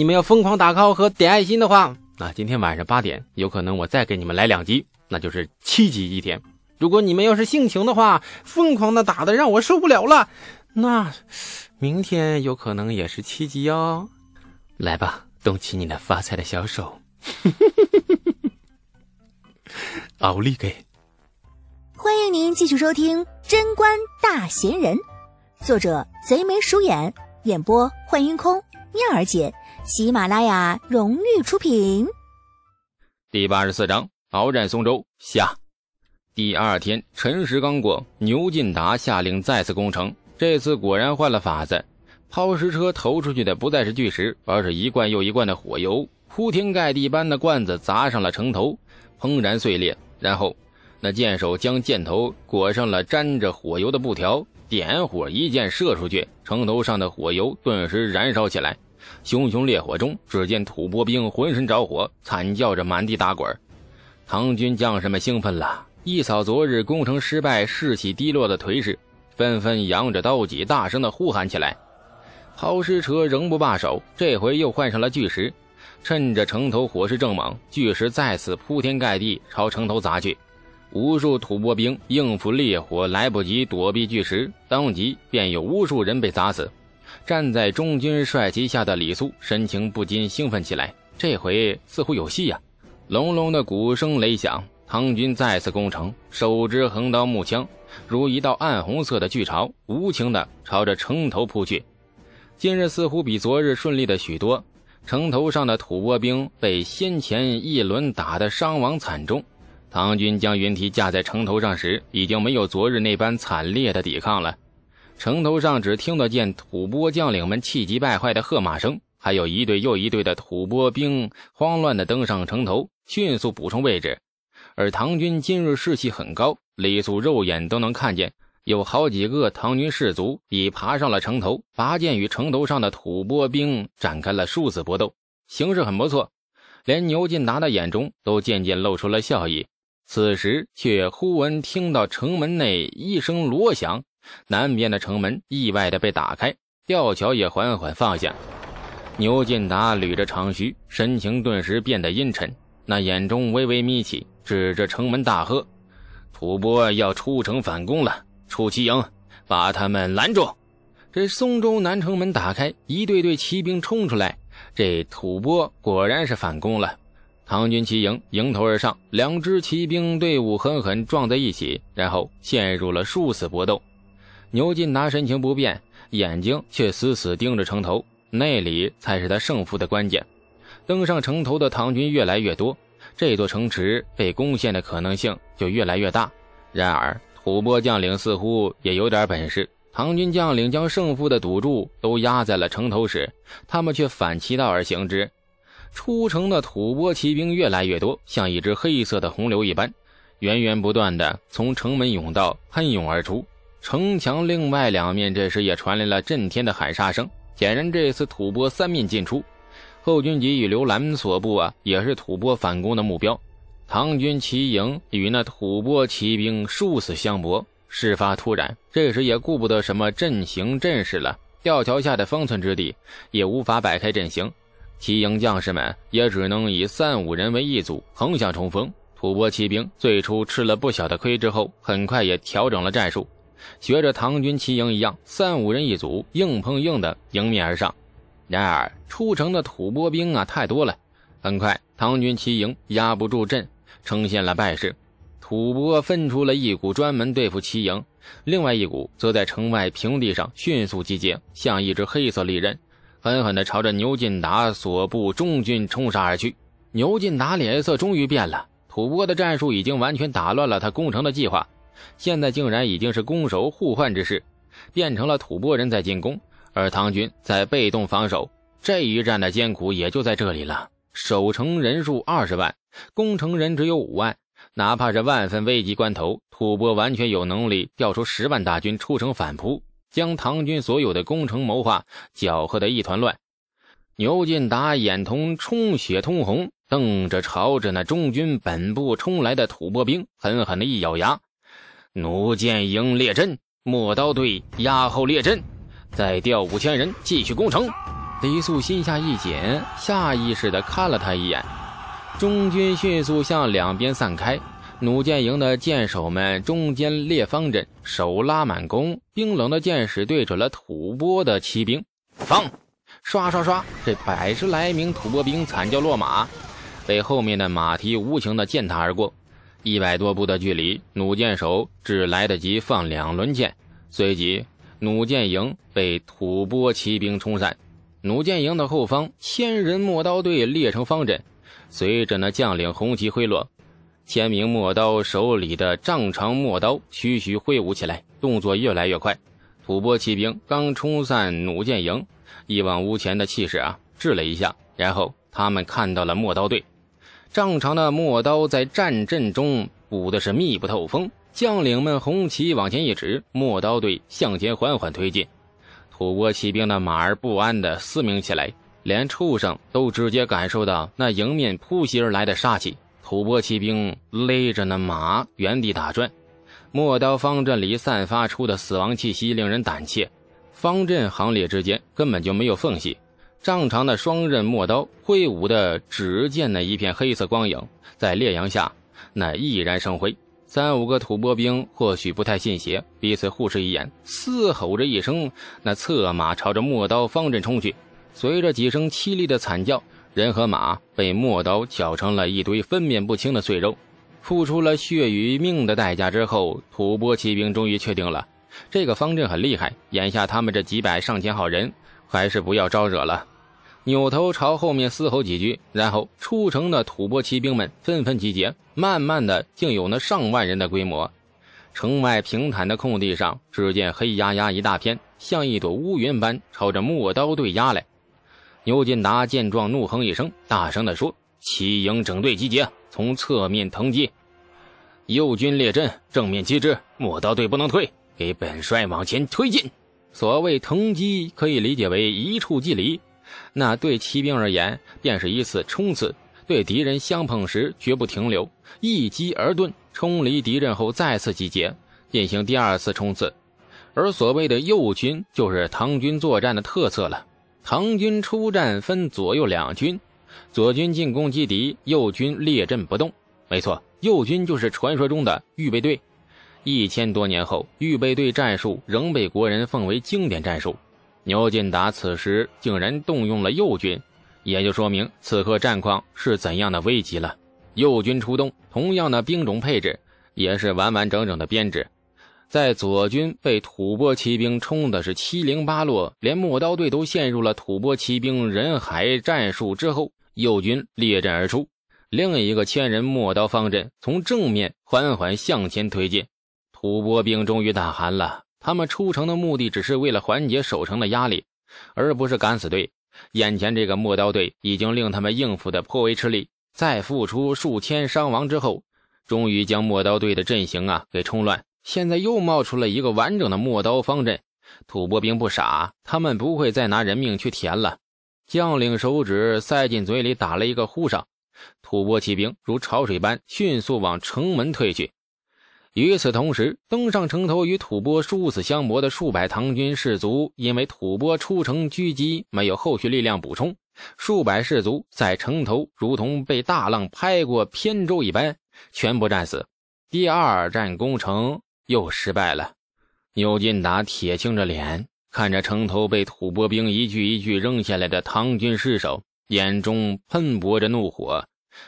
你们要疯狂打 call 和点爱心的话，那今天晚上八点有可能我再给你们来两集，那就是七集一天。如果你们要是性情的话，疯狂的打的让我受不了了，那明天有可能也是七集哦。来吧，动起你那发财的小手，奥利给！欢迎您继续收听《贞观大贤人》，作者贼眉鼠眼，演播幻音空，妙儿姐。喜马拉雅荣誉出品。第八十四章：鏖战松州下。第二天辰时刚过，牛进达下令再次攻城。这次果然换了法子，抛石车投出去的不再是巨石，而是一罐又一罐的火油，铺天盖地般的罐子砸上了城头，砰然碎裂。然后，那箭手将箭头裹上了沾着火油的布条，点火，一箭射出去，城头上的火油顿时燃烧起来。熊熊烈火中，只见吐蕃兵浑身着火，惨叫着满地打滚。唐军将士们兴奋了，一扫昨日攻城失败、士气低落的颓势，纷纷扬着刀戟，大声的呼喊起来。抛尸车仍不罢手，这回又换上了巨石，趁着城头火势正猛，巨石再次铺天盖地朝城头砸去。无数吐蕃兵应付烈火来不及躲避巨石，当即便有无数人被砸死。站在中军帅旗下的李肃神情不禁兴奋起来，这回似乎有戏呀！隆隆的鼓声雷响，唐军再次攻城，手执横刀木枪，如一道暗红色的巨潮，无情地朝着城头扑去。今日似乎比昨日顺利的许多，城头上的吐蕃兵被先前一轮打得伤亡惨重。唐军将云梯架在城头上时，已经没有昨日那般惨烈的抵抗了。城头上只听得见吐蕃将领们气急败坏的喝骂声，还有一队又一队的吐蕃兵慌乱地登上城头，迅速补充位置。而唐军今日士气很高，李肃肉眼都能看见，有好几个唐军士卒已爬上了城头，拔剑与城头上的吐蕃兵展开了殊死搏斗，形势很不错。连牛进达的眼中都渐渐露出了笑意。此时却忽闻听到城门内一声锣响。南边的城门意外的被打开，吊桥也缓缓放下。牛进达捋着长须，神情顿时变得阴沉，那眼中微微眯起，指着城门大喝：“吐蕃要出城反攻了！出奇营，把他们拦住！”这松州南城门打开，一队队骑兵冲出来。这吐蕃果然是反攻了。唐军骑营迎头而上，两支骑兵队伍狠狠撞在一起，然后陷入了殊死搏斗。牛进达神情不变，眼睛却死死盯着城头，那里才是他胜负的关键。登上城头的唐军越来越多，这座城池被攻陷的可能性就越来越大。然而，吐蕃将领似乎也有点本事。唐军将领将胜负的赌注都压在了城头时，他们却反其道而行之。出城的吐蕃骑兵越来越多，像一只黑色的洪流一般，源源不断的从城门甬道喷涌而出。城墙另外两面，这时也传来了震天的喊杀声。显然，这次吐蕃三面进出，后军及与刘兰所部啊，也是吐蕃反攻的目标。唐军骑营与那吐蕃骑兵殊死相搏。事发突然，这时也顾不得什么阵型阵势了。吊桥下的方寸之地，也无法摆开阵型。骑营将士们也只能以三五人为一组，横向冲锋。吐蕃骑兵最初吃了不小的亏之后，很快也调整了战术。学着唐军骑营一样，三五人一组，硬碰硬的迎面而上。然而出城的吐蕃兵啊太多了，很快唐军骑营压不住阵，呈现了败势。吐蕃分出了一股专门对付骑营，另外一股则在城外平地上迅速集结，像一支黑色利刃，狠狠地朝着牛进达所部中军冲杀而去。牛进达脸色终于变了，吐蕃的战术已经完全打乱了他攻城的计划。现在竟然已经是攻守互换之势，变成了吐蕃人在进攻，而唐军在被动防守。这一战的艰苦也就在这里了。守城人数二十万，攻城人只有五万。哪怕是万分危急关头，吐蕃完全有能力调出十万大军出城反扑，将唐军所有的攻城谋划搅和得一团乱。牛进达眼瞳充血通红，瞪着朝着那中军本部冲来的吐蕃兵，狠狠的一咬牙。弩箭营列阵，磨刀队压后列阵，再调五千人继续攻城。李肃心下一紧，下意识地看了他一眼。中军迅速向两边散开，弩箭营的箭手们中间列方阵，手拉满弓，冰冷的箭矢对准了吐蕃的骑兵。放！刷刷刷！这百十来名吐蕃兵惨叫落马，被后面的马蹄无情地践踏而过。一百多步的距离，弩箭手只来得及放两轮箭，随即弩箭营被吐蕃骑兵冲散。弩箭营的后方，千人陌刀队列成方阵。随着那将领红旗挥落，千名陌刀手里的丈长陌刀徐徐挥舞起来，动作越来越快。吐蕃骑兵刚冲散弩箭营，一往无前的气势啊，滞了一下，然后他们看到了陌刀队，丈长的陌刀在战阵中舞的是密不透风。将领们红旗往前一指，陌刀队向前缓缓推进。吐蕃骑兵的马儿不安地嘶鸣起来。连畜生都直接感受到那迎面扑袭而来的杀气。吐蕃骑兵勒着那马原地打转，陌刀方阵里散发出的死亡气息令人胆怯。方阵行列之间根本就没有缝隙，丈长的双刃陌刀挥舞的，只见那一片黑色光影在烈阳下那熠然生辉。三五个吐蕃兵或许不太信邪，彼此互视一眼，嘶吼着一声，那策马朝着陌刀方阵冲去。随着几声凄厉的惨叫，人和马被陌刀绞成了一堆分辨不清的碎肉。付出了血与命的代价之后，吐蕃骑兵终于确定了这个方阵很厉害。眼下他们这几百上千号人，还是不要招惹了。扭头朝后面嘶吼几句，然后出城的吐蕃骑兵们纷纷集结，慢慢的竟有那上万人的规模。城外平坦的空地上，只见黑压压一大片，像一朵乌云般朝着陌刀队压来。牛进达见状，怒哼一声，大声地说：“骑营整队集结，从侧面腾击，右军列阵，正面击之。陌刀队不能退，给本帅往前推进。”所谓腾击，可以理解为一触即离。那对骑兵而言，便是一次冲刺；对敌人相碰时，绝不停留，一击而遁，冲离敌人后再次集结，进行第二次冲刺。而所谓的右军，就是唐军作战的特色了。唐军出战分左右两军，左军进攻击敌，右军列阵不动。没错，右军就是传说中的预备队。一千多年后，预备队战术仍被国人奉为经典战术。牛进达此时竟然动用了右军，也就说明此刻战况是怎样的危急了。右军出动，同样的兵种配置，也是完完整整的编制。在左军被吐蕃骑兵冲的是七零八落，连陌刀队都陷入了吐蕃骑兵人海战术之后，右军列阵而出，另一个千人陌刀方阵从正面缓缓向前推进。吐蕃兵终于大喊了，他们出城的目的只是为了缓解守城的压力，而不是敢死队。眼前这个陌刀队已经令他们应付的颇为吃力，在付出数千伤亡之后，终于将陌刀队的阵型啊给冲乱。现在又冒出了一个完整的陌刀方阵，吐蕃兵不傻，他们不会再拿人命去填了。将领手指塞进嘴里，打了一个呼哨，吐蕃骑兵如潮水般迅速往城门退去。与此同时，登上城头与吐蕃殊死相搏的数百唐军士卒，因为吐蕃出城狙击，没有后续力量补充，数百士卒在城头如同被大浪拍过扁舟一般，全部战死。第二战攻城。又失败了。牛进达铁青着脸，看着城头被吐蕃兵一具一具扔下来的唐军尸首，眼中喷薄着怒火，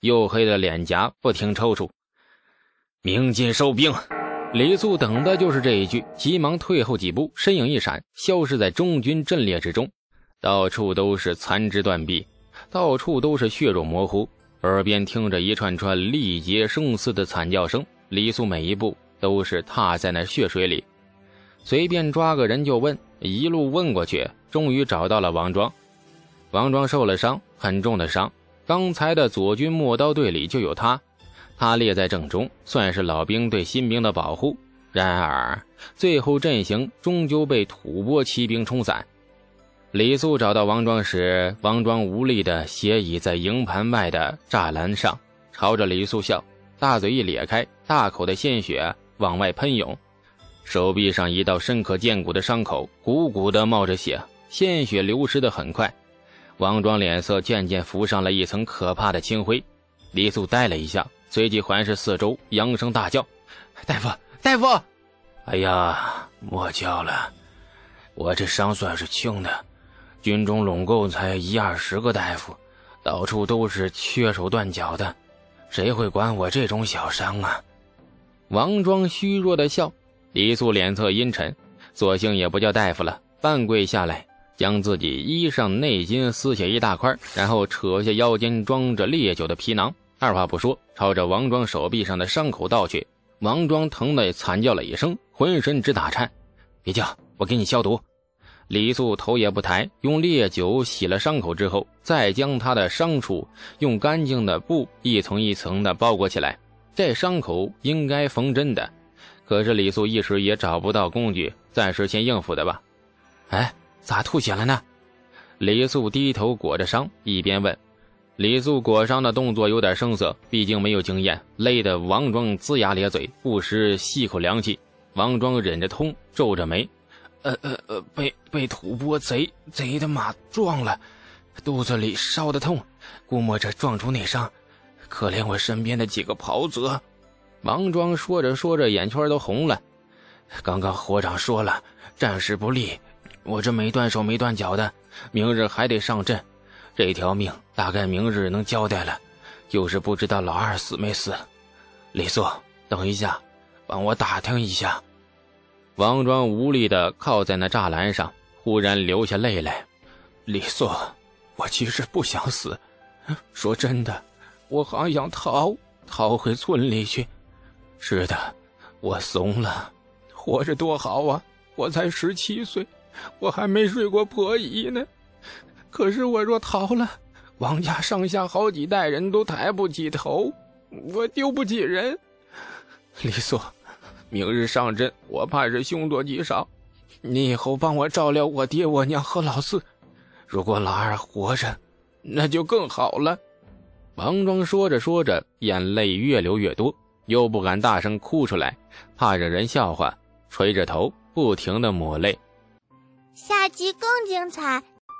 黝黑的脸颊不停抽搐。鸣金收兵！李素等的就是这一句，急忙退后几步，身影一闪，消失在中军阵列之中。到处都是残肢断臂，到处都是血肉模糊，耳边听着一串串力竭生死的惨叫声。李素每一步。都是踏在那血水里，随便抓个人就问，一路问过去，终于找到了王庄。王庄受了伤，很重的伤。刚才的左军陌刀队里就有他，他列在正中，算是老兵对新兵的保护。然而，最后阵型终究被吐蕃骑兵冲散。李素找到王庄时，王庄无力地斜倚在营盘外的栅栏上，朝着李素笑，大嘴一咧开，大口的鲜血。往外喷涌，手臂上一道深可见骨的伤口，鼓鼓的冒着血，鲜血流失的很快。王庄脸色渐渐浮上了一层可怕的青灰。李素呆了一下，随即环视四周，扬声大叫：“大夫，大夫！哎呀，莫叫了，我这伤算是轻的。军中拢共才一二十个大夫，到处都是缺手断脚的，谁会管我这种小伤啊？”王庄虚弱的笑。李素脸色阴沉，索性也不叫大夫了，半跪下来。将自己衣裳内襟撕下一大块，然后扯下腰间装着烈酒的皮囊，二话不说，朝着王庄手臂上的伤口倒去。王庄疼得惨叫了一声，浑身直打颤。别叫，我给你消毒。李素头也不抬，用烈酒洗了伤口之后，再将他的伤处用干净的布一层一层的包裹起来。这伤口应该缝针的，可是李素一时也找不到工具，暂时先应付的吧。哎。咋吐血了呢？李素低头裹着伤，一边问。李素裹伤的动作有点生涩，毕竟没有经验，累得王庄龇牙咧嘴，不时吸口凉气。王庄忍着痛，皱着眉：“呃呃呃，被被吐蕃贼贼的马撞了，肚子里烧的痛，估摸着撞出内伤。可怜我身边的几个袍泽。”王庄说着说着，眼圈都红了。刚刚火长说了，战事不利。我这没断手没断脚的，明日还得上阵，这条命大概明日能交代了，就是不知道老二死没死。李素，等一下，帮我打听一下。王庄无力的靠在那栅栏上，忽然流下泪来。李素，我其实不想死，说真的，我还想逃，逃回村里去。是的，我怂了，活着多好啊！我才十七岁。我还没睡过婆姨呢，可是我若逃了，王家上下好几代人都抬不起头，我丢不起人。李素，明日上阵，我怕是凶多吉少，你以后帮我照料我爹我娘和老四。如果老二活着，那就更好了。王庄说着说着，眼泪越流越多，又不敢大声哭出来，怕惹人笑话，垂着头，不停的抹泪。下集更精彩，